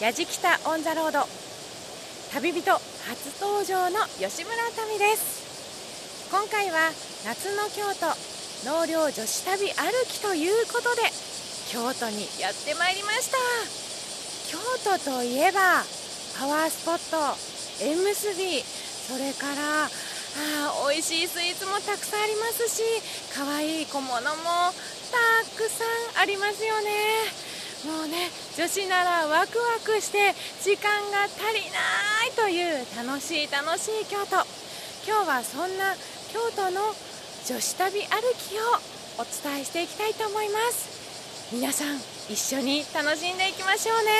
やじきたオンザロード。旅人初登場の吉村民です。今回は夏の京都納涼女子旅歩きということで京都にやってまいりました。京都といえばパワースポット縁結びそれからあ美味しいスイーツもたくさんありますし可愛い小物もたくさんありますよね。もうね女子ならワクワクして時間が足りないという楽しい楽しい京都。今日はそんな京都の女子旅歩きをお伝えしていきたいと思います。皆さん一緒に楽しんでいきましょうね。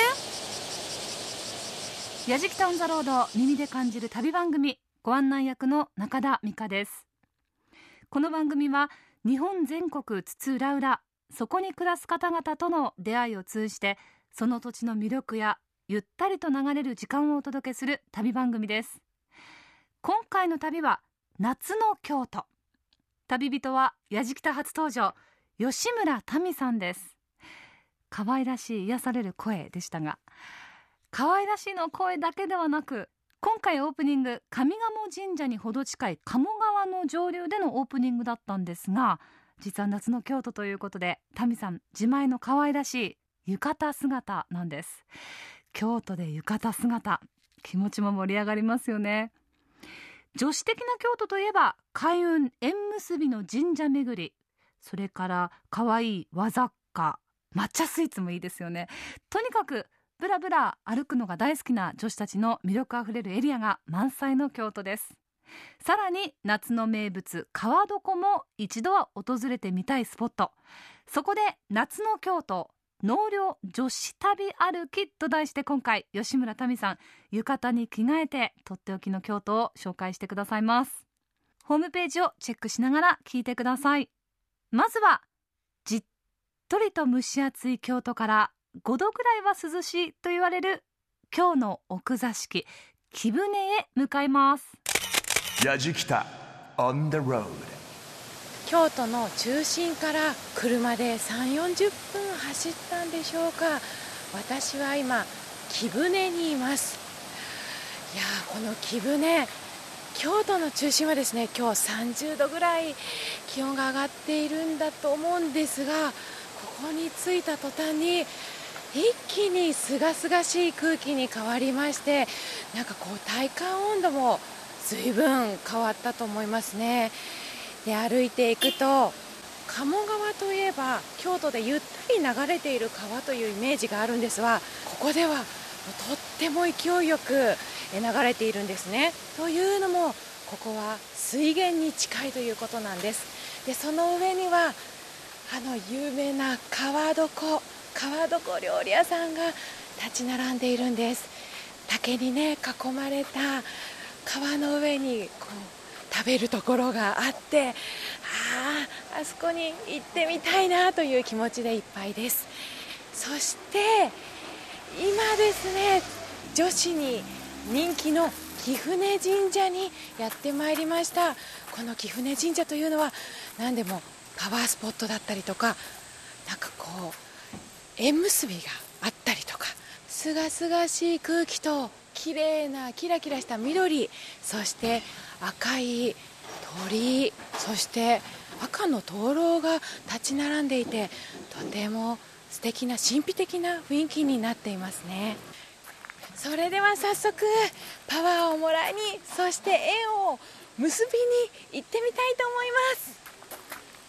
やじきたオンザロード耳で感じる旅番組ご案内役の中田美香です。この番組は日本全国津々浦々そこに暮らす方々との出会いを通じてその土地の魅力やゆったりと流れる時間をお届けする旅番組です。今回の旅は夏の京都。旅人は矢敷田初登場吉村民さんです。可愛らしい癒される声でしたが可愛らしいの声だけではなく今回オープニング上賀茂神社にほど近い鴨川の上流でのオープニングだったんですが実は夏の京都ということでタミさん自前の可愛らしい浴衣姿なんです。京都で浴衣姿気持ちも盛り上がりますよね。女子的な京都といえば開運縁結びの神社巡り。それから可愛い和雑貨抹茶スイーツもいいですよね。とにかくブラブラ歩くのが大好きな女子たちの魅力あふれるエリアが満載の京都です。さらに夏の名物川床も一度は訪れてみたいスポット。そこで夏の京都納涼女子旅歩きと題して今回吉村民さん浴衣に着替えてとっておきの京都を紹介してくださいます。ホームページをチェックしながら聞いてください。まずはじっとりと蒸し暑い京都から5度くらいは涼しいと言われる今日の奥座敷木舟へ向かいます。やじきた On the road. 京都の中心から車で3 4 0分走ったんでしょうか。私は今木舟にいます。いやこの木舟京都の中心はですね今日30度ぐらい気温が上がっているんだと思うんですがここに着いた途端に一気にすがすがしい空気に変わりましてなんかこう体感温度も随分変わったと思いますね。で歩いていくと鴨川といえば京都でゆったり流れている川というイメージがあるんですがここではとっても勢いよく流れているんですね。というのもここは水源に近いということなんです。でその上にはあの有名な川床川床料理屋さんが立ち並んでいるんです。竹にね囲まれた川の上にこう食べるところがあってあああそこに行ってみたいなという気持ちでいっぱいです。そして今ですね女子に人気の貴船神社にやってまいりました。この貴船神社というのは何でもパワースポットだったりとかなんかこう縁結びがあったりとかすがすがしい空気と綺麗なキラキラした緑そして赤い鳥そして赤の灯籠が立ち並んでいてとても素敵な神秘的な雰囲気になっていますね。それでは早速パワーをもらいにそして縁を結びに行ってみたいと思い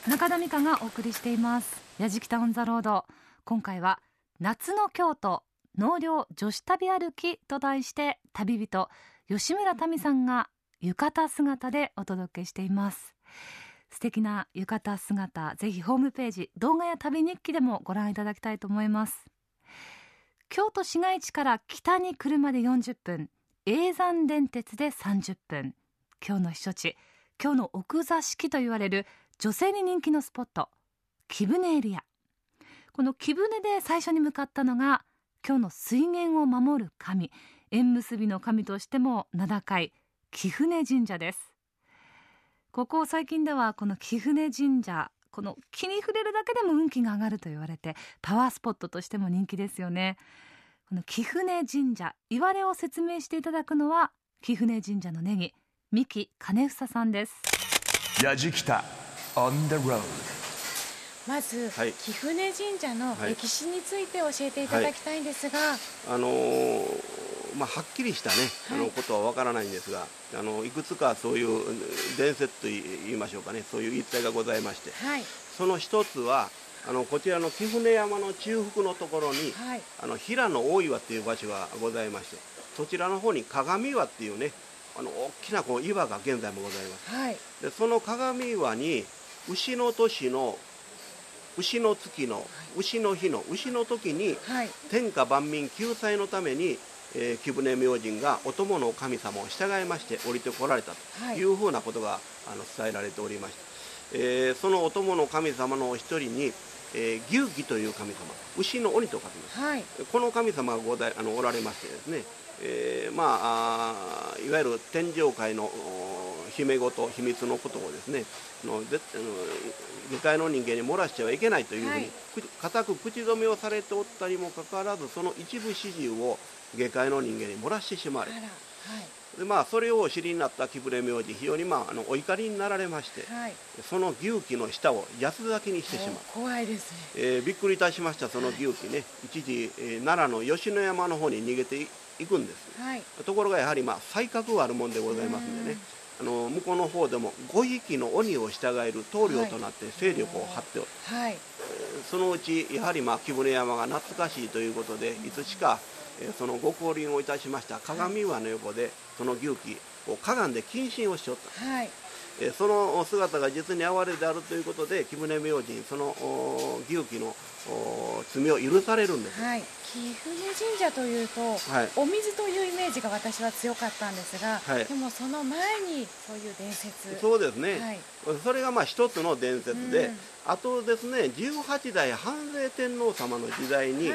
ます。中田美香がお送りしています。やじきたオンザロード。今回は夏の京都。納涼女子旅歩きと題して旅人吉村民さんが浴衣姿でお届けしています。素敵な浴衣姿ぜひホームページ動画や旅日記でもご覧いただきたいと思います。京都市街地から北に車で40分永山電鉄で30分。今日の避暑地今日の奥座敷と言われる女性に人気のスポット木舟エリア。この木舟で最初に向かったのが今日の水源を守る神縁結びの神としても名高い貴船神社です。ここ最近ではこの貴船神社この木に触れるだけでも運気が上がると言われてパワースポットとしても人気ですよね。この貴船神社いわれを説明していただくのは貴船神社のネギ三木金房さんです。矢じきた on the road. まず、はい、貴船神社の歴史について教えていただきたいんですが、はい、あのー、まあ、はっきりしたね、あのことはわからないんですがあのいくつかそういう伝説と言いましょうかね。そういう言い伝えがございまして、その一つはあのこちらの貴船山の中腹のところに、はい、あの平野大岩っていう場所がございましてそちらの方に鏡岩っていうねあの大きなこう岩が現在もございます、はい、でその鏡岩に牛の年の牛の月の牛の日の牛の時に、はい、天下万民救済のために、えー、貴船明神がお供の神様を従いまして降りてこられたとい。うふうなことが、あの伝えられておりまして、えー、そのお供の神様のお一人にえー、牛儀という神様牛の鬼と書きます、はい、この神様がごだあのおられましてですね、えー、まあいわゆる天上界の姫事秘密のことをですねのであの下界の人間に漏らしてはいけないというふうに、固、はい、く口止めをされておったにもかかわらずその一部始終を下界の人間に漏らしてしまわれた。でまあ、それをお知りになった木暮明治非常に、まあ、あのお怒りになられまして、はい、その牛気の下を安咲きにしてしまう。怖いですね、えー、びっくりいたしましたその牛気ね、はい、一時、えー、奈良の吉野山の方に逃げていくんです、はい、ところがやはり、まあ、才覚があるもんでございますんでねあの向こうの方でも5匹の鬼を従える棟梁となって勢力を張っておる、はい、そのうちやはり、まあ、木舟山が懐かしいということでいつしかそのご降臨をいたしました鏡岩の横でその牛気をかがんで謹慎をしおった、はい、その姿が実に哀れであるということで木舟明神その牛気の罪を許されるんです、はい、貴船神社というと、はい、お水というイメージが私は強かったんですが、はい、でもその前にそういう伝説。そうですね、はい、それがまあ一つの伝説で、うん、あとですね18代半世天皇様の時代に、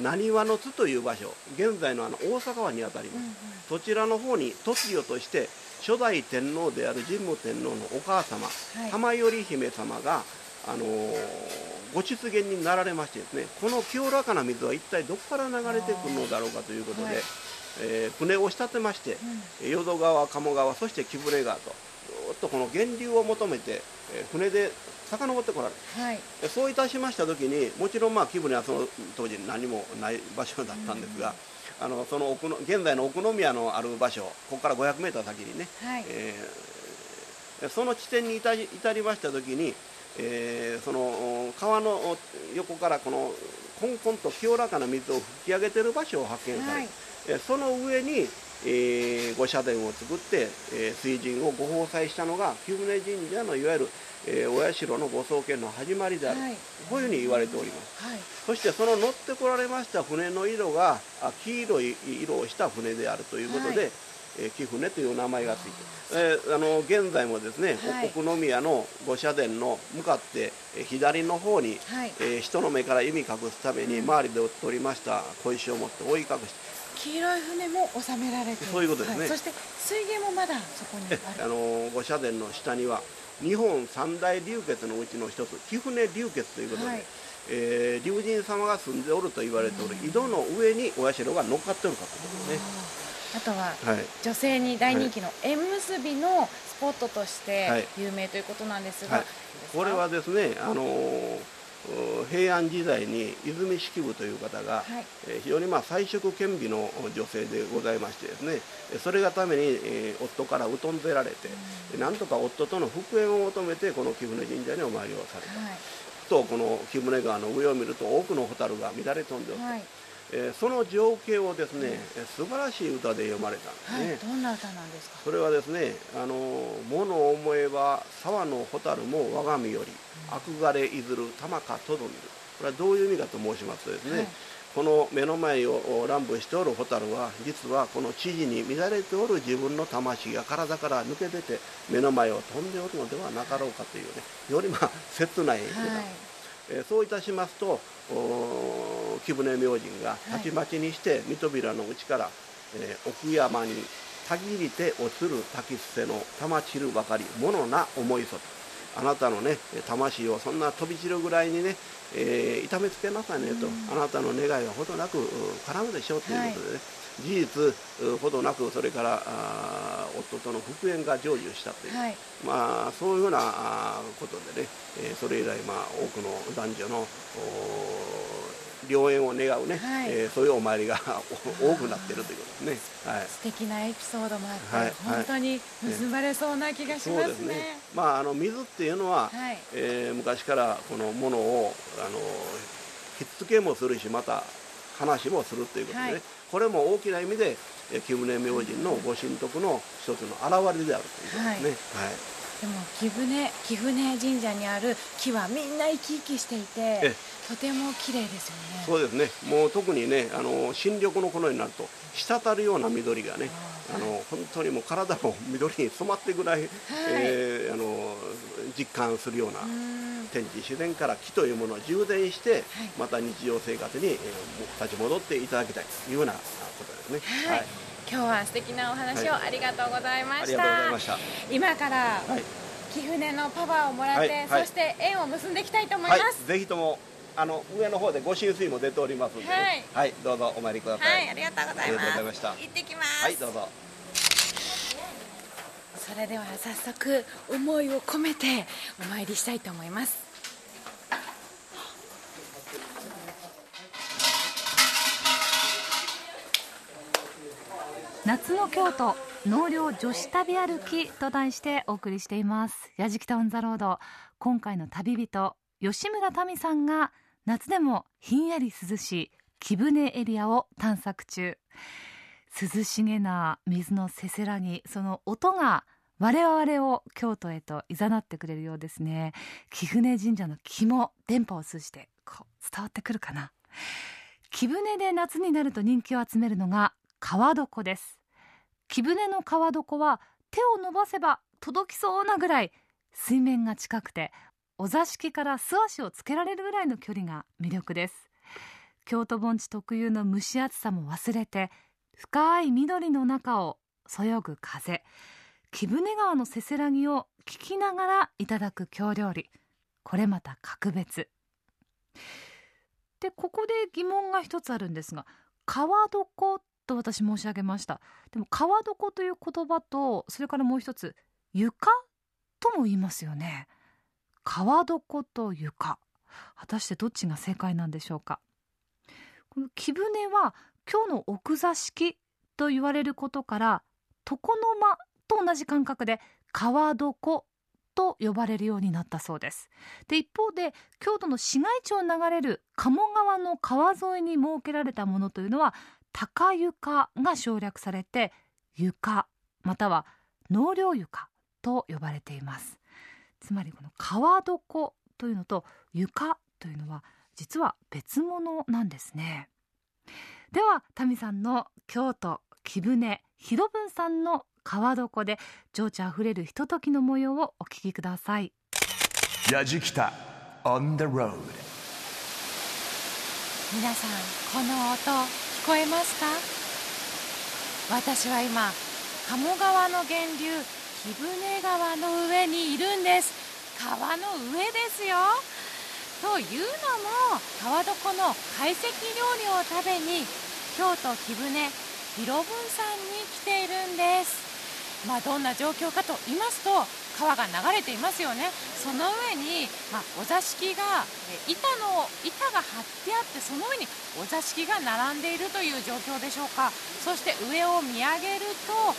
なにわの津という場所現在のあの大阪湾にあたります、うんうん、そちらの方に突如として初代天皇である神武天皇のお母様、玉頼姫様があのーご出現になられましてですねこの清らかな水は一体どこから流れてくるのだろうかということで、はい、えー、船を仕立てまして、うん、淀川鴨川そして木暮川とずっとこの源流を求めて、えー、船で遡ってこられる、はい、そういたしました時にもちろんまあ木舟はその当時何もない場所だったんですが、うん、あのその奥の現在の奥宮のある場所ここから 500m 先にね、はい、えー、その地点に至り至りました時にえー、その川の横からこのコンコンと清らかな水を吹き上げてる場所を発見され、はい、えその上に、えー、御社殿を作って、えー、水神をご奉祭したのが貴船神社のいわゆる、えー、お社のご創建の始まりである、はい、こういうふうに言われております、はい、そしてその乗ってこられました船の色が黄色い色をした船であるということで、え貴船という名前がついて、えー、あの現在もですね、はい、奥宮の御社殿の向かって左の方に、はい、えー、人の目から意味隠すために周りで取りました小石を持って覆い隠して。黄色い船も収められてそういうことですね、はい、そして水源もまだそこにある。あの御社殿の下には日本三大流血のうちの一つ貴船流血ということで、はい、えー、龍神様が住んでおると言われておる井戸の上にお社が乗っかっておるかということですね。あとは、女性に大人気の縁結びのスポットとして有名ということなんですが、はい、これはですね、あのー、平安時代に泉式部という方が、はい、え非常にまあ彩色兼備の女性でございましてですねそれがために、えー、夫から疎んでられて、うん、なんとか夫との復縁を求めてこの貴船神社にお参りをされた、はい、とこの貴船川の上を見ると多くの蛍が乱れ飛んでおって、はいえー、その情景をですね、うん、素晴らしい歌で読まれたんですね、はい、どんな歌なんですか？それはですね「あの物を思えば沢の蛍も我が身より、うん、憧れいずる玉かとどみる」これはどういう意味かと申しますとですね、はい、この目の前を乱舞しておる蛍は実はこの知事に乱れておる自分の魂が体から抜け出て目の前を飛んでおるのではなかろうかというねよりまあ切ない歌、はいえー、そういたしますと貴船明神がたちまちにして三扉の内から、えー、奥山にたぎりて落ちる滝捨ての玉散るばかりものな思いそとあなたのね魂をそんな飛び散るぐらいにね、えー、痛めつけなさいねと、あなたの願いはほどなく絡むでしょうということでね、はい事実ほどなくそれから夫との復縁が成就したという、はい、まあ、そういうようなことでね、えー、それ以来、まあ、多くの男女の良縁を願うね、はい、えー、そういうお参りが 多くなっているということですね、はい、素敵なエピソードもあって、はい、本当に結ばれそうな気がしますね。すね。まあ、あの水っていうのは、はい、えー、昔からこのものをあのひっつけもするしまた話もするということでね、はい、これも大きな意味で木舟明神のご神徳の一つの表れであるということですね。はい、はい。でも貴船貴船神社にある木はみんな生き生きしていてとても綺麗ですよね。そうですね。もう特にねあの新緑の頃になると滴るような緑がねあの本当にもう体も緑に染まってぐらい、はい、えー、あの実感するような天地自然から木というものを充電して、はい、また日常生活に、えー、立ち戻っていただきたいというようなことですね。はい、はい、今日は素敵なお話をありがとうございました。した今から、貴船のパワーをもらって、そして縁を結んでいきたいと思います。ぜひともあの上の方でご浸水も出ておりますので、はい、はい、どうぞお参りください。はい、ありがとうございます。ありがとうございました。行ってきます。はい、どうぞ。それでは早速思いを込めてお参りしたいと思います。夏の京都納涼女子旅歩きと題してお送りしています。矢敷タウンザロード。今回の旅人吉村民さんが夏でもひんやり涼しい木舟エリアを探索中。涼しげな水のせせらぎその音が我々を京都へと誘ってくれるようですね。貴船神社の木も電波を通じてこう伝わってくるかな。木舟で夏になると人気を集めるのが川床です。木舟の川床は手を伸ばせば届きそうなぐらい水面が近くてお座敷から素足をつけられるぐらいの距離が魅力です。京都盆地特有の蒸し暑さも忘れて深い緑の中をそよぐ風。貴船川のせせらぎを聞きながらいただく京料理。これまた格別。でここで疑問が一つあるんですが川床と私申し上げました。でも川床という言葉とそれからもう一つ床とも言いますよね。川床と床。果たしてどっちが正解なんでしょうか。この木舟は今日の奥座敷と言われることから床の間と同じ感覚で川床と呼ばれるようになったそうです。で一方で京都の市街地を流れる鴨川の川沿いに設けられたものというのは高床が省略されて床または納涼床と呼ばれています。つまりこの川床というのと床というのは実は別物なんですね。ではタミさんの京都木舟広文さんの川床で情緒あふれるひとときの模様をお聞きください。やじきた On the road 皆さんこの音聞こえますか？私は今鴨川の源流貴船川の上にいるんです。川の上ですよ。というのも川床の懐石料理を食べに京都貴船広文さんに来ているんですまあ、どんな状況かと言いますと川が流れていますよね。その上に、まあ、お座敷が板の板が張ってあってその上にお座敷が並んでいるという状況でしょうか。そして上を見上げると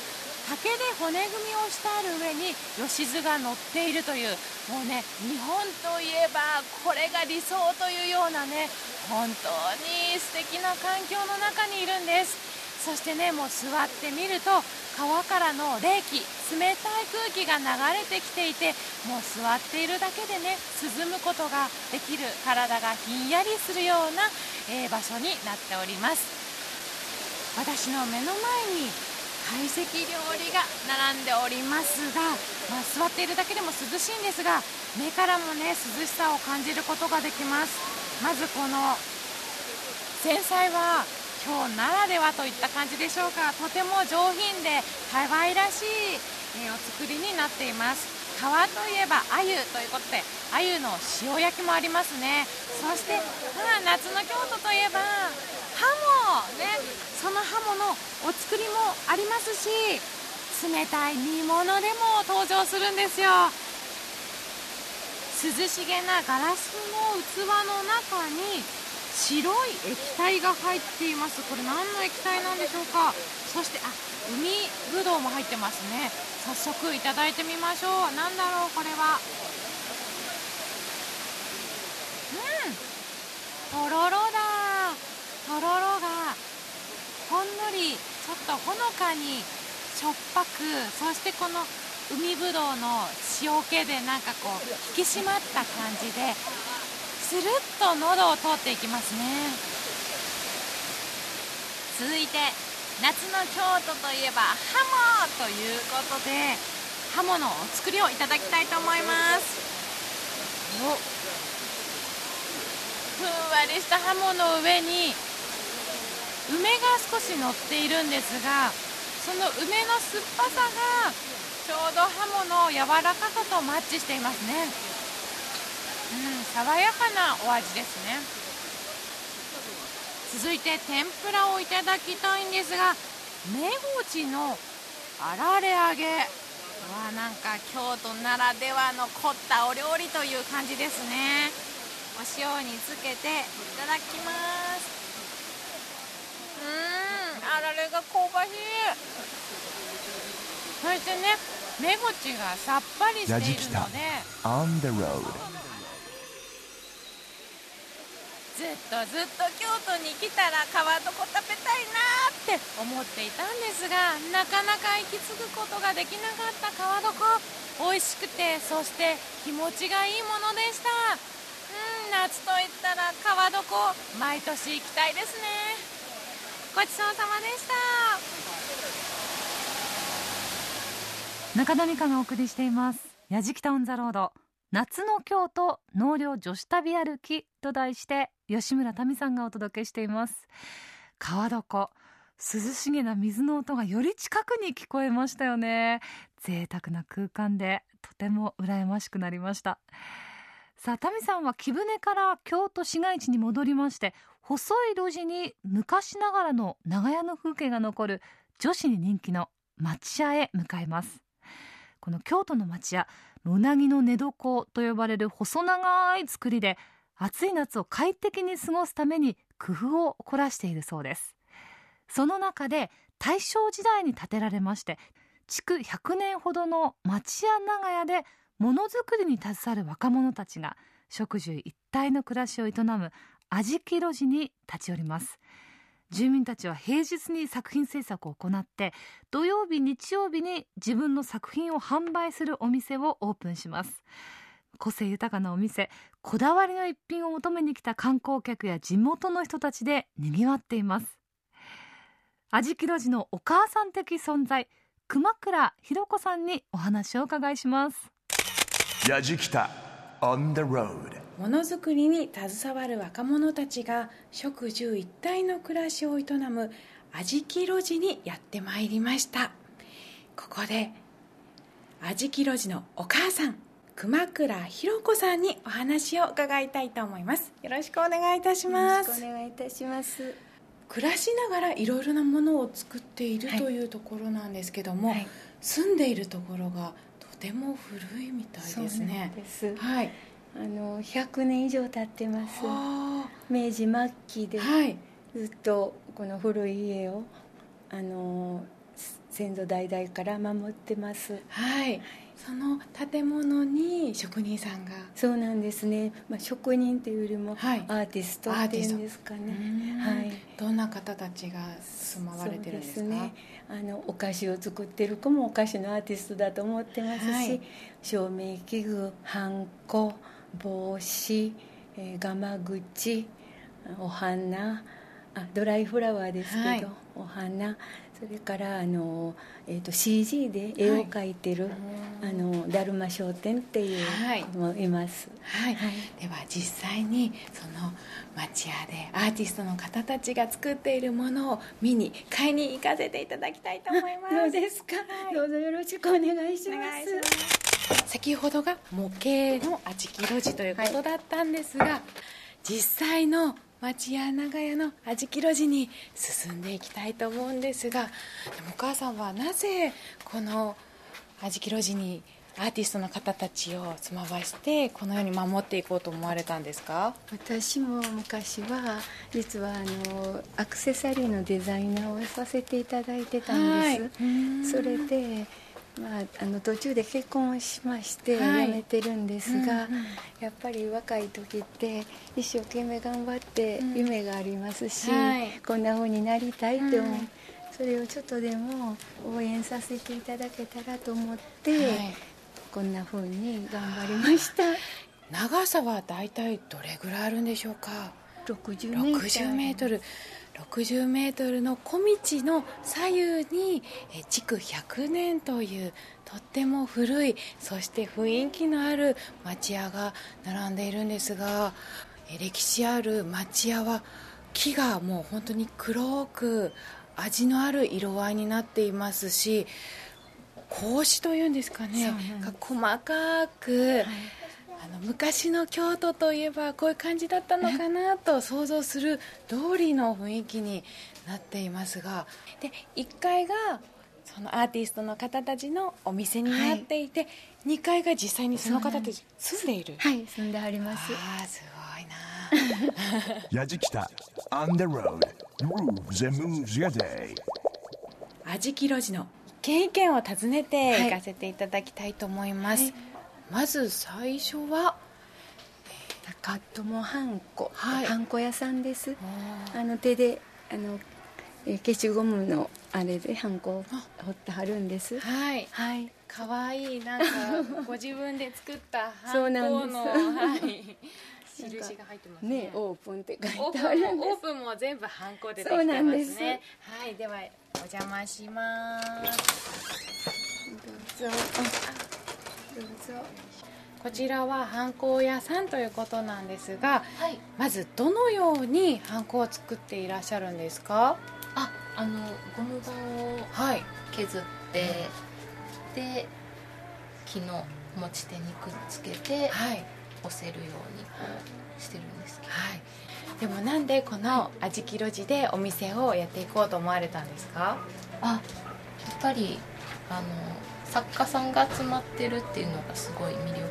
竹で骨組みをしてある上に吉津が乗っているというもうね日本といえばこれが理想というようなね本当に素敵な環境の中にいるんです。そしてねもう座ってみると川からの冷気冷たい空気が流れてきていてもう座っているだけでね涼むことができる体がひんやりするような、えー、場所になっております。私の目の前に懐石料理が並んでおりますが、まあ、座っているだけでも涼しいんですが目からもね涼しさを感じることができます。まずこの前菜は今日ならではといった感じでしょうか。とても上品で可愛らしい、えお作りになっています。川といえば鮎ということで鮎の塩焼きもありますね。そして、まあ、夏の京都といえばハモね。そのハモのお作りもありますし冷たい煮物でも登場するんですよ。涼しげなガラスの器の中に白い液体が入っています。これ何の液体なんでしょうか？そしてあ海ぶどうも入ってますね。早速いただいてみましょう。何だろうこれは？うん。とろろだ。とろろがほんのりちょっとほのかにしょっぱくそしてこの海ぶどうの塩気でなんかこう引き締まった感じでスルッと喉を通っていきますね。続いて夏の京都といえばハモということでハモのお作りをいただきたいと思います。ふんわりしたハモの上に梅が少し乗っているんですがその梅の酸っぱさがちょうどハモの柔らかさとマッチしていますね。爽やかなお味ですね。続いて天ぷらをいただきたいんですが目ちのあられ揚げ。わなんか京都ならではの凝ったお料理という感じですね。お塩につけていただきます。うんあられが香ばしい。そしてね目ちがさっぱりしているので。ずっとずっと京都に来たら川床食べたいなって思っていたんですがなかなか行き継ぐことができなかった川床美味しくてそして気持ちがいいものでした。うん夏といったら川床毎年行きたいですね。ごちそうさまでした。中田美香がお送りしています「やじきたオン・ザ・ロード」夏の京都納涼女子旅歩きと題して吉村民さんがお届けしています。川床涼しげな水の音がより近くに聞こえましたよね。贅沢な空間でとても羨ましくなりました。さあ民さんは木舟から京都市街地に戻りまして細い路地に昔ながらの長屋の風景が残る女子に人気の町屋へ向かいます。この京都の町屋うなぎの寝床と呼ばれる細長い作りで暑い夏を快適に過ごすために工夫を凝らしているそうです。その中で大正時代に建てられまして築100年ほどの町屋長屋でものづくりに携わる若者たちが食住一体の暮らしを営む味木路地に立ち寄ります。住民たちは平日に作品制作を行って土曜日日曜日に自分の作品を販売するお店をオープンします。個性豊かなお店こだわりの一品を求めに来た観光客や地元の人たちで賑わっています。味木路地のお母さん的存在熊倉弘子さんにお話を伺いします。やじきた On the road ものづくりに携わる若者たちが食住一体の暮らしを営む味木路地にやってまいりました。ここで味木路地のお母さん熊倉弘子さんにお話を伺いたいと思います。よろしくお願いいたします。よろしくお願いいたします。暮らしながらいろいろなものを作っている、はい、とい。うところなんですけども、はい、住んでいるところがとても古いみたいですね。はい。あの100年以上経ってます。明治末期で、はい、ずっとこの古い家をあの先祖代々から守ってます。はいその建物に職人さんが。そうなんですね、まあ、職人というよりもアーティストっていうんですかね。はい。どんな方たちが住まわれてるんですか？ね。あのお菓子を作ってる子もお菓子のアーティストだと思ってますし、はい、照明器具はんこ帽子、えー、ガマ口お花あドライフラワーですけど、はい、お花それからあの、えーと、CG で絵を描いてる、はい、あのだるま商店っていう子もいます、はい、はい、では実際にその町屋でアーティストの方たちが作っているものを見に買いに行かせていただきたいと思います。どうですか、どうぞよろしくお願いします。先ほどが模型のあじき路地ということだったんですが、はい、実際の町屋長屋のあじき路地に進んでいきたいと思うんですがでもお母さんはなぜこのあじき路地にアーティストの方たちを住まわしてこのように守っていこうと思われたんですか？私も昔は実はあのアクセサリーのデザイナーをさせていただいてたんです、はい、それでまあ、あの途中で結婚をしまして辞めてるんですが、はいうんうん、やっぱり若い時って一生懸命頑張って夢がありますし、うんはい、こんな風になりたいって思う、うん、それをちょっとでも応援させていただけたらと思って、はい、こんな風に頑張りました。長さは大体どれぐらいあるんでしょうか？60メートル60メートルの小道の左右に築100年というとっても古いそして雰囲気のある町屋が並んでいるんですが歴史ある町屋は木がもう本当に黒く味のある色合いになっていますし格子というんですかねが細かく、はいあの昔の京都といえばこういう感じだったのかなと想像する通りの雰囲気になっていますがで1階がそのアーティストの方たちのお店になっていて、はい、2階が実際にその方たち住んでいる。はい住んであります。ああすごいな。やじきた On the road Grooves and Moves Your Day. 味木路地の経験を訪ねて行かせていただきたいと思います、はいまず最初は高友はんこ、はい、はんこ屋さんです。あの手であの消しゴムのあれでハンコを彫ってはるんです。はい。はい。かわいいなんか ご自分で作ったハンコのはい。印が入ってますね。ねオープンって書いてあるんです。オープンも全部ハンコでできてますね。はい。ではお邪魔します。どうぞどうぞこちらはハンコ屋さんということなんですが、はい、まずどのようにハンコを作っていらっしゃるんですか？ああのゴム板を削って、はい、で木の持ち手にくっつけて、はい、押せるようにこうしてるんですけど、はい、でもなんでこの味木路地でお店をやっていこうと思われたんですか？あやっぱりあの作家さんが集まってるっていうのがすごい魅力で、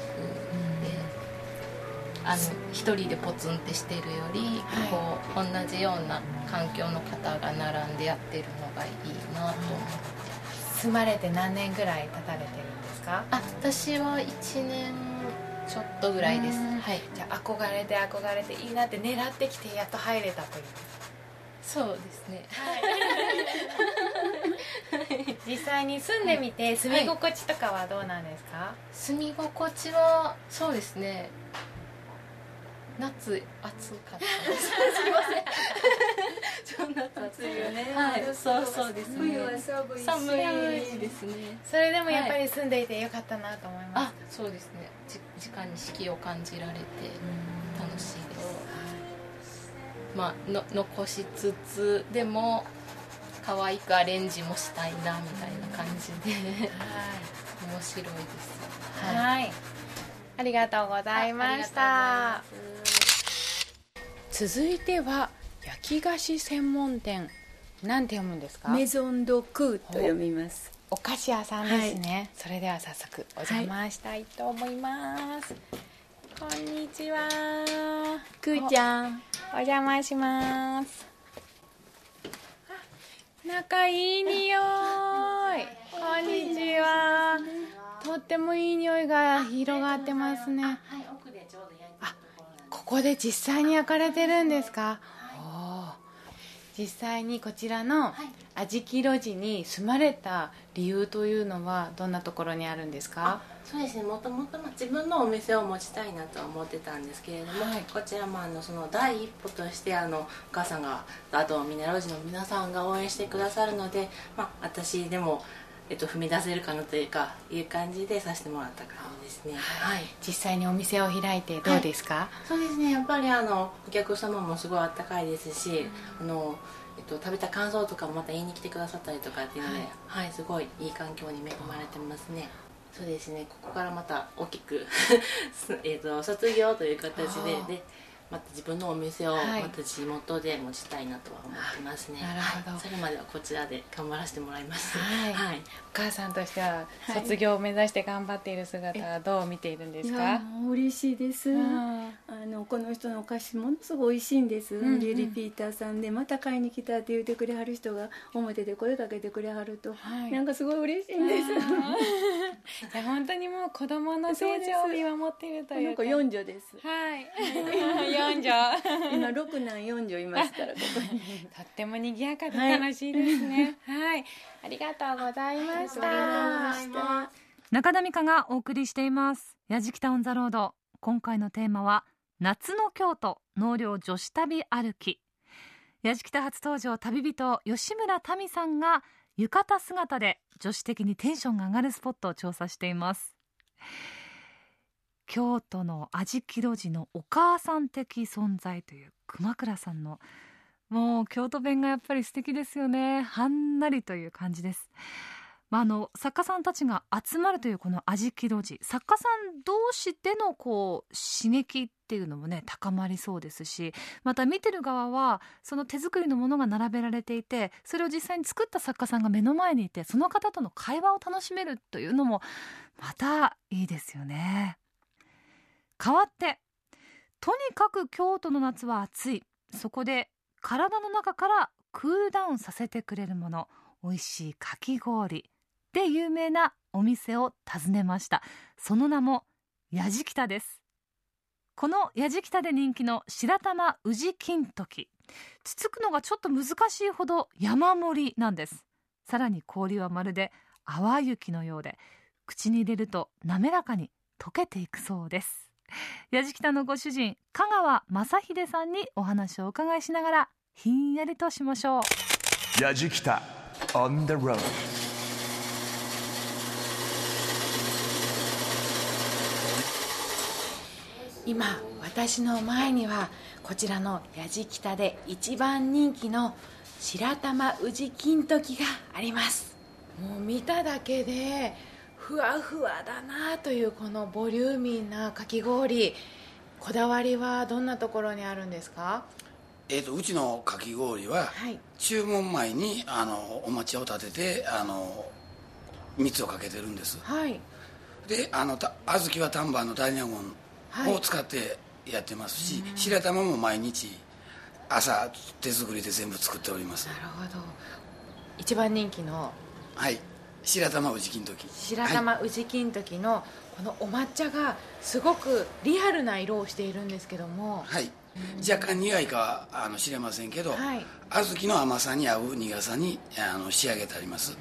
あの一人でポツンってしてるより、はい、こう同じような環境の方が並んでやってるのがいいなと思って、住まれて何年ぐらい経たれてるんですか？あ私は1年ちょっとぐらいです、はい、じゃあ憧れて憧れていいなって狙ってきてやっと入れたというそうですね、はい、実際に住んでみて住み心地とかはどうなんですか、はい、住み心地はそうですね。夏暑かったです。すみません。夏 暑いよね。はい。そうそうですね。冬は寒い寒いですね。それでもやっぱり住んでいてよかったなと思います、はい、あそうですね。じ時間に四季を感じられて楽しいですまあ、の残しつつでも可愛くアレンジもしたいなみたいな感じで、はい、面白いです。はい、はい、ありがとうございました。続いては焼き菓子専門店。なんて読むんですか？メゾンドクーと読みます。お菓子屋さんですね、はい、それでは早速お邪魔したいと思います、こんにちは。くーちゃん。お邪魔します。仲いい匂い。こんにちは。とってもいい匂いが広がってますね。あここで実際に焼かれてるんですか？実際にこちらの味木路地に住まれた理由というのはどんなところにあるんですか？そうですね。もともと自分のお店を持ちたいなとは思ってたんですけれども、はい、こちらもあのその第一歩としてあのお母さんがあとミネラルジの皆さんが応援してくださるので、まあ、私でもえっと、踏み出せるかなというかいう感じでさせてもらった感じですね、はい、実際にお店を開いてどうですか、はい、そうですね。やっぱりあのお客様もすごいあったかいですし、うん、あのえっと、食べた感想とかもまた言いに来てくださったりとかっていうので、はい、はい、すごいいい環境に恵まれてますねそうですね。ここからまた大きく えと卒業という形ででまた自分のお店をまた地元で持ちたいなとは思ってますね、なるほど、はい、それまではこちらで頑張らせてもらいます、はい、はい、お母さんとしては卒業を目指して頑張っている姿はどう見ているんですか？嬉しいです。あのこの人のお菓子ものすごい美味しいんです、うんうん、リリピーターさんでまた買いに来たって言ってくれはる人が表で声かけてくれはると、はい、なんかすごい嬉しいんです。じゃ 本当にもう子供の成長を見守っているというか。四女です。はい 四女 今六男四女いますからここに。とっても賑やかで楽しいですね。はい、ありがとうございました、中田美香がお送りしています。やじきたオンザロード。今回のテーマは夏の京都納涼女子旅歩き。やじきた初登場旅人吉村民さんが浴衣姿で女子的にテンションが上がるスポットを調査しています京都の味木路寺のお母さん的存在という熊倉さんのもう京都弁がやっぱり素敵ですよね。はんなりという感じです。まあ、あの作家さんたちが集まるというこの味木路寺作家さん同士でのこう刺激っていうのもね高まりそうですし。また見てる側はその手作りのものが並べられていてそれを実際に作った作家さんが目の前にいてその方との会話を楽しめるというのもまたいいですよね。変わってとにかく京都の夏は暑い。そこで体の中からクールダウンさせてくれるもの美味しいかき氷。で有名なお店を訪ねました。その名もやじきたです。このやじきたで人気の白玉宇治金時。つつくのがちょっと難しいほど山盛りなんです。さらに氷はまるで淡雪のようで口に入れると滑らかに溶けていくそうです。やじきたのご主人香川正秀さんにお話をお伺いしながらひんやりとしましょう。やじきた on the road 今私の前にはこちらのやじきたで一番人気の白玉宇治金時があります。もう見ただけでふわふわだなというこのボリューミーなかき氷こだわりはどんなところにあるんですか？えーと、うちのかき氷は、はい、注文前にあのお餅を立ててあの蜜をかけてるんです、はい、であのた小豆は丹波の大納言を使ってやってますし、はい、白玉も毎日朝手作りで全部作っております。なるほど。一番人気のはい白玉宇治金時。白玉宇治金時のこのお抹茶がすごくリアルな色をしているんですけども。はい。若干苦いかはあの知れませんけど、はい、小豆の甘さに合う苦さにあの仕上げてあります。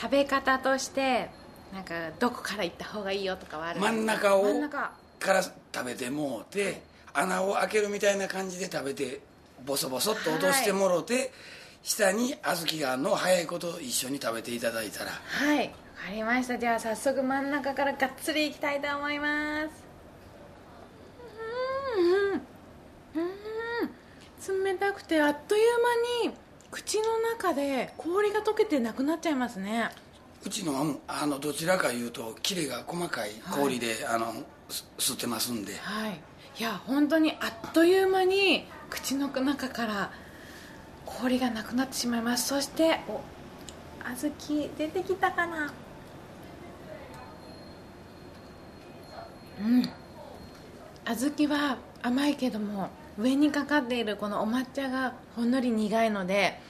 食べ方としてなんかどこからいった方がいいよとかはある真ん中をから食べてもうて穴を開けるみたいな感じで食べてボソボソっと落としてもろて、はい下に小豆があるのを早いこと一緒に食べていただいたら。はいわかりました。では早速真ん中からがっつりいきたいと思います。うんうん冷たくてあっという間に口の中で氷が溶けてなくなっちゃいますねうちのはあのどちらかいうとキレが細かい氷で、はい、あの吸ってますんではいいや本当にあっという間に口の中から氷がなくなってしまいます。そしてお小豆出てきたかな。うん。小豆は甘いけども上にかかっているこのお抹茶がほんのり苦いので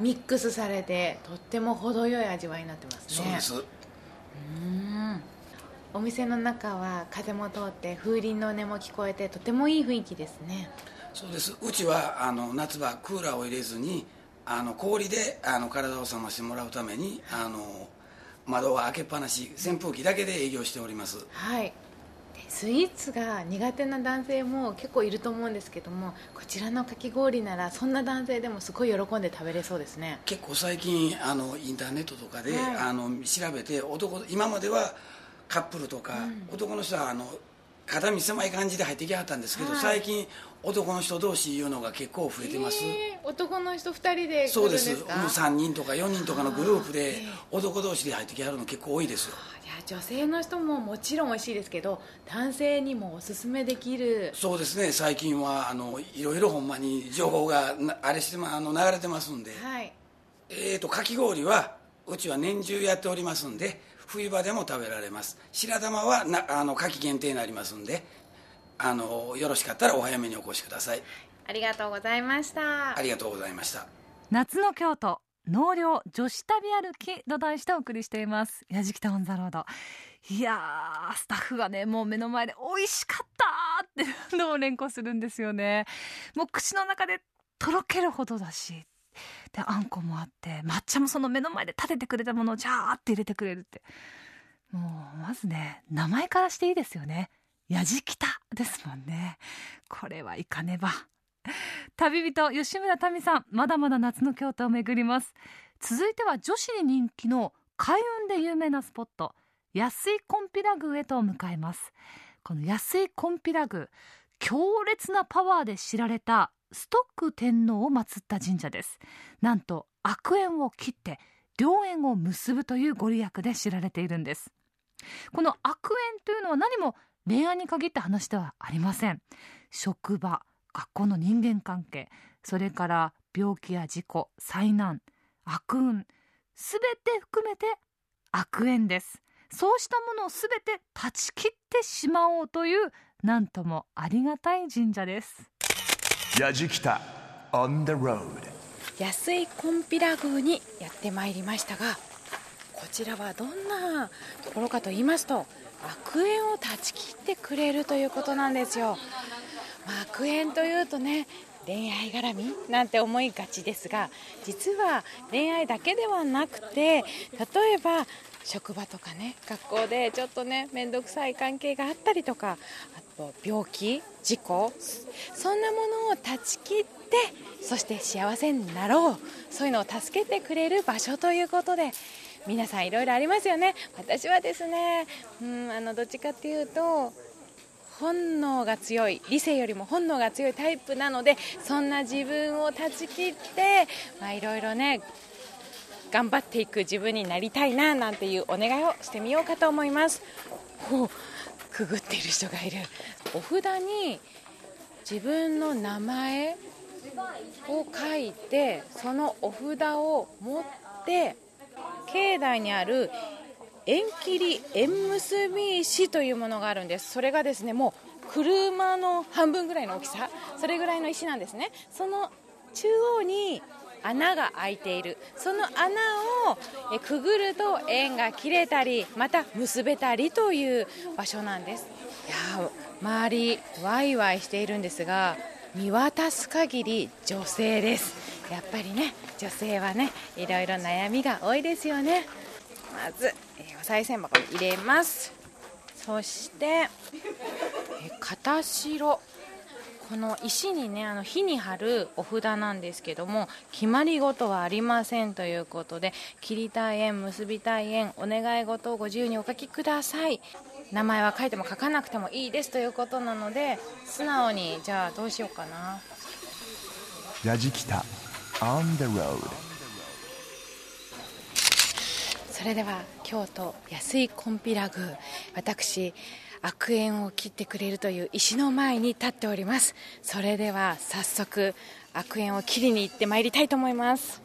ミックスされてとっても程よい味わいになってますね。そうです。うん。お店の中は風も通って風鈴の音も聞こえてとてもいい雰囲気ですねそうです。うちはあの夏場クーラーを入れずにあの氷であの体を冷ましてもらうためにあの窓は開けっぱなし扇風機だけで営業しております。はい。スイーツが苦手な男性も結構いると思うんですけどもこちらのかき氷ならそんな男性でもすごい喜んで食べれそうですね。結構最近あのインターネットとかで、はい、あの調べて男今まではカップルとか、うん、男の人はあの肩身狭い感じで入ってきはったんですけど、はい、最近男の人同士いうのが結構増えてます、えー、男の人2人でそうです。もう3人とか4人とかのグループで男同士で入ってきはるの結構多いですよ。いや女性の人ももちろん美味しいですけど男性にもおすすめできる。そうですね。最近はあのいろいろほんまに情報があれしてあの流れてますんで、はい、えっ、ー、とかき氷はうちは年中やっておりますんで冬場でも食べられます。白玉はなあの夏季限定になりますんであのよろしかったらお早めにお越しください。ありがとうございました。ありがとうございました。夏の京都納涼女子旅歩きと題してお送りしています。矢敷タウンザロード。いやスタッフがねもう目の前で美味しかったってのを連呼するんですよね。もう口の中でとろけるほどだし。であんこもあって抹茶もその目の前で立ててくれたものをジャーって入れてくれるって。もうまずね名前からしていいですよねやじきたですもんね。これはいかねば。旅人吉村民さんまだまだ夏の京都を巡ります。続いては女子に人気の開運で有名なスポット安井コンピラ宮へと向かいます。この安井コンピラ宮強烈なパワーで知られたストック天皇を祀った神社です。なんと悪縁を切って良縁を結ぶというご利益で知られているんです。この悪縁というのは何も恋愛に限った話ではありません。職場学校の人間関係それから病気や事故災難悪運すべて含めて悪縁です。そうしたものをすべて断ち切ってしまおうというなんともありがたい神社です。やじきた on the road 安いコンピラ宮にやってまいりましたがこちらはどんなところかと言いますと悪縁を断ち切ってくれるということなんですよ、まあ、悪縁というとね恋愛絡みなんて思いがちですが実は恋愛だけではなくて例えば職場とかね学校でちょっとね面倒くさい関係があったりとかあと病気事故そんなものを断ち切ってそして幸せになろう。そういうのを助けてくれる場所ということで皆さんいろいろありますよね。私はですねうんあのどっちかっていうと本能が強い理性よりも本能が強いタイプなのでそんな自分を断ち切っていろいろね頑張っていく自分になりたいななんていうお願いをしてみようかと思います。ほくぐっている人がいる。お札に自分の名前を書いてそのお札を持って境内にある縁切り縁結び石というものがあるんです。それがですねもう車の半分ぐらいの大きさそれぐらいの石なんですね。その中央に穴が開いている。その穴をくぐると縁が切れたりまた結べたりという場所なんです。いや周りワイワイしているんですが見渡す限り女性です。やっぱりね女性はねいろいろ悩みが多いですよね。まず、えお賽銭箱に入れます。そしてえ片白。この石にねあの火に貼るお札なんですけども決まり事はありませんということで切りたい縁結びたい縁お願い事をご自由にお書きください。名前は書いても書かなくてもいいですということなので素直にじゃあどうしようかな。ラジキタ On the road それでは京都安井コンピラ宮私悪縁を切ってくれるという石の前に立っております。それでは早速悪縁を切りに行ってまいりたいと思います。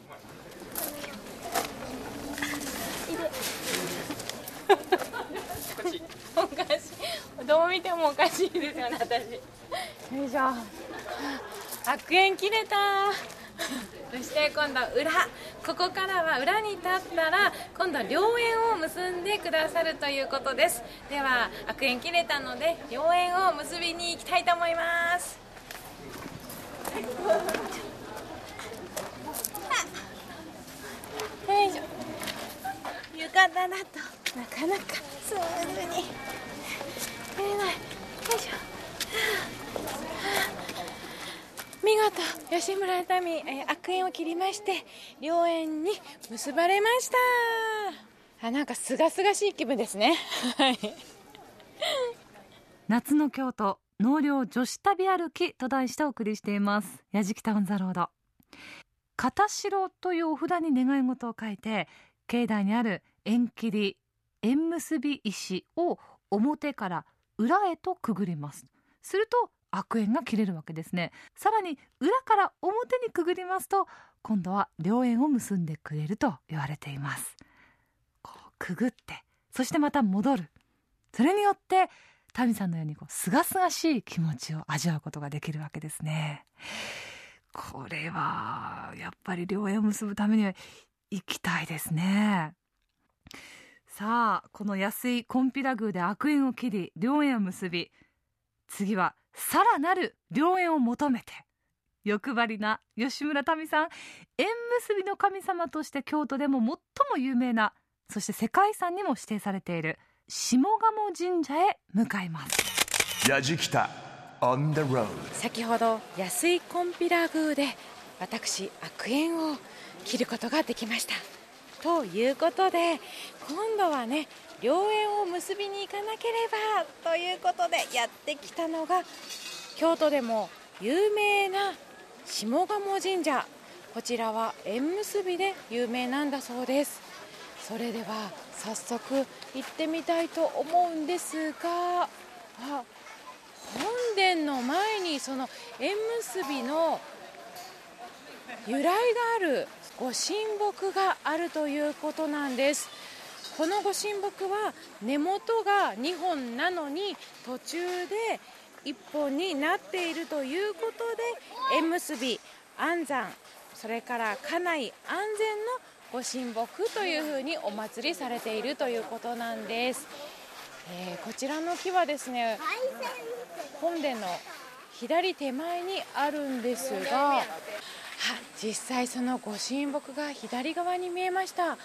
おかしい。どう見てもおかしいですよね私。よいしょ。悪縁切れたそして今度裏ここからは裏に立ったら今度は良縁を結んでくださるということです。では悪縁切れたので良縁を結びに行きたいと思います。よいしょ。床だとなかなかスムーズに出れない。よいしょ。見事吉村民、えー、悪縁を切りまして良縁に結ばれました。あなんかすがすがしい気分ですね。はい。夏の京都納涼女子旅歩きと題してお送りしています。矢敷タウンザロード。片白というお札に願い事を書いて境内にある縁切り縁結び石を表から裏へとくぐります。すると悪縁が切れるわけですね。さらに裏から表にくぐりますと今度は良縁を結んでくれると言われています。こうくぐってそしてまた戻る。それによってタミさんのようにこう清々しい気持ちを味わうことができるわけですね。これはやっぱり良縁を結ぶためには行きたいですね。さあこの安いコンピラ宮で悪縁を切り良縁を結び次はさらなる良縁を求めて。欲張りな吉村民さん。縁結びの神様として京都でも最も有名なそして世界遺産にも指定されている下鴨神社へ向かいます。矢北 On the road 先ほど安井コンピラ宮で私悪縁を切ることができました。ということで今度はね良縁を結びに行かなければということでやってきたのが京都でも有名な下鴨神社。こちらは縁結びで有名なんだそうです。それでは早速行ってみたいと思うんですがあ本殿の前にその縁結びの由来があるご神木があるということなんです。このご神木は根元が2本なのに途中で1本になっているということで縁結び安産それから家内安全のご神木というふうにお祭りされているということなんです、えー、こちらの木はですね本殿の左手前にあるんですが実際そのご神木が左側に見えました。あ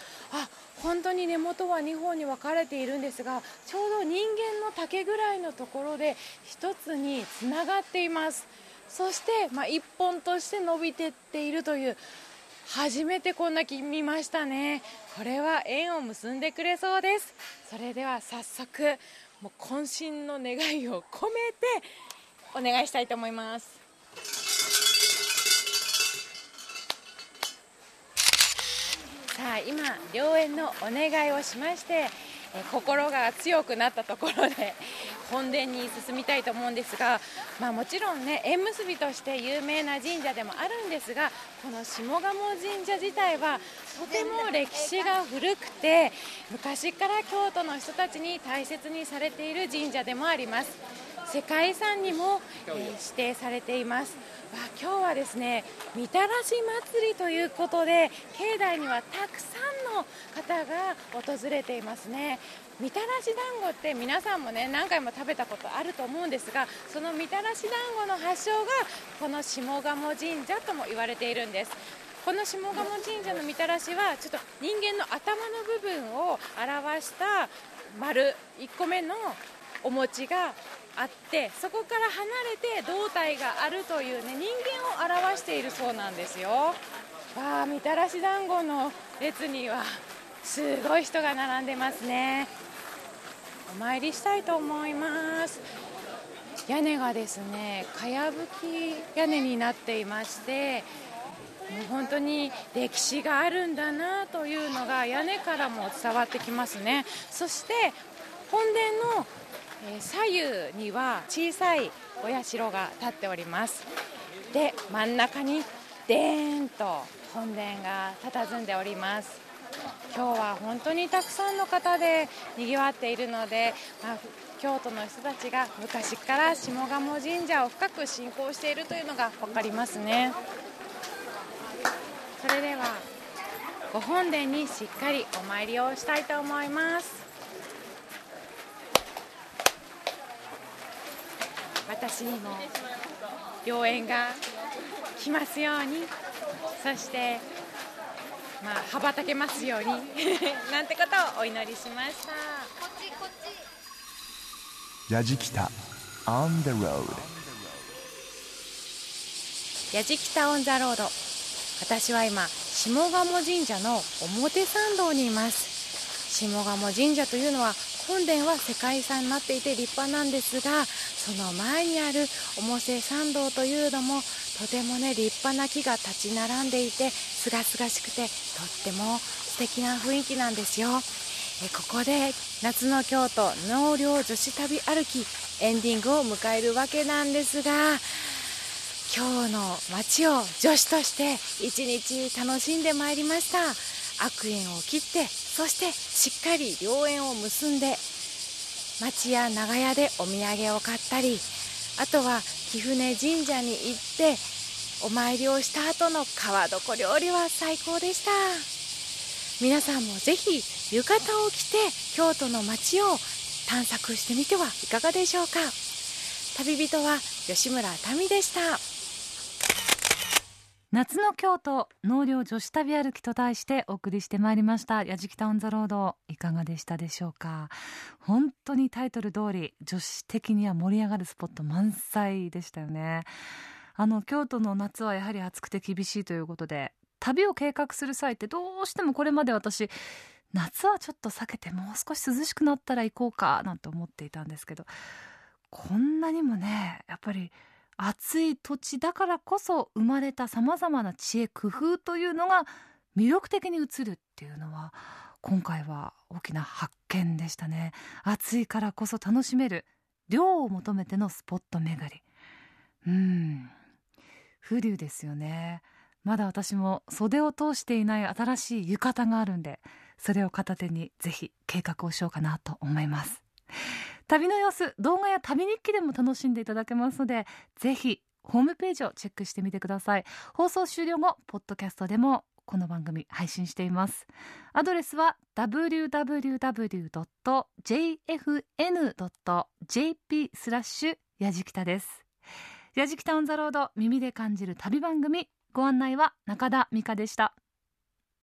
本当に根元は2本に分かれているんですがちょうど人間の丈ぐらいのところで1つにつながっています。そして、まあ、1本として伸びてっているという初めてこんな木見ましたね。これは縁を結んでくれそうです。それでは早速もう渾身の願いを込めてお願いしたいと思います。さあ今良縁のお願いをしまして心が強くなったところで 本殿に進みたいと思うんですが、まあ、もちろんね縁結びとして有名な神社でもあるんですがこの下鴨神社自体はとても歴史が古くて昔から京都の人たちに大切にされている神社でもあります。世界遺産にも、えー、指定されています。今日はですねみたらし祭りということで境内にはたくさんの方が訪れていますね。みたらし団子って皆さんもね何回も食べたことあると思うんですがそのみたらし団子の発祥がこの下鴨神社とも言われているんです。この下鴨神社のみたらしはちょっと人間の頭の部分を表した丸1個目のお餅があってそこから離れて胴体があるというね人間を表しているそうなんですよ。わあみたらし団子の列にはすごい人が並んでますね。お参りしたいと思います。屋根がですねかやぶき屋根になっていましてもう本当に歴史があるんだなというのが屋根からも伝わってきますね。そして本殿の左右には小さいお社が立っております。で真ん中にでーんと本殿が佇んでおります。今日は本当にたくさんの方でにぎわっているので、まあ、京都の人たちが昔から下鴨神社を深く信仰しているというのが分かりますね。それではご本殿にしっかりお参りをしたいと思います。私にも良縁が来ますように。そしてまあ羽ばたけますように。なんてことをお祈りしました。やじきた On the road やじきた On the road 私は今下鴨神社の表参道にいます。下鴨神社というのは本殿は世界遺産になっていて立派なんですがその前にある表参道というのもとてもね立派な木が立ち並んでいてすがすがしくてとっても素敵な雰囲気なんですよ。えここで夏の京都納涼女子旅歩きエンディングを迎えるわけなんですが今日の街を女子として一日楽しんでまいりました。悪縁を切ってそしてしっかり良縁を結んで町や長屋でお土産を買ったりあとは貴船神社に行ってお参りをした後の川床料理は最高でした。皆さんもぜひ浴衣を着て京都の街を探索してみてはいかがでしょうか。旅人は吉村民でした。夏の京都納涼女子旅歩きと題してお送りしてまいりました。やじきたオンザロードいかがでしたでしょうか？本当にタイトル通り女子的には盛り上がるスポット満載でしたよね。あの京都の夏はやはり暑くて厳しいということで旅を計画する際ってどうしてもこれまで私夏はちょっと避けてもう少し涼しくなったら行こうかなんて思っていたんですけどこんなにもねやっぱり暑い土地だからこそ生まれたさまざまな知恵工夫というのが魅力的に映るっていうのは今回は大きな発見でしたね。暑いからこそ楽しめる涼を求めてのスポット巡り。うん。風流ですよね。まだ私も袖を通していない新しい浴衣があるんでそれを片手にぜひ計画をしようかなと思います。旅の様子動画や旅日記でも楽しんでいただけますのでぜひホームページをチェックしてみてください。放送終了後ポッドキャストでもこの番組配信しています。アドレスは www.jfn.jp スラッシュやじきたです。やじきたオンザロード耳で感じる旅番組ご案内は中田美香でした。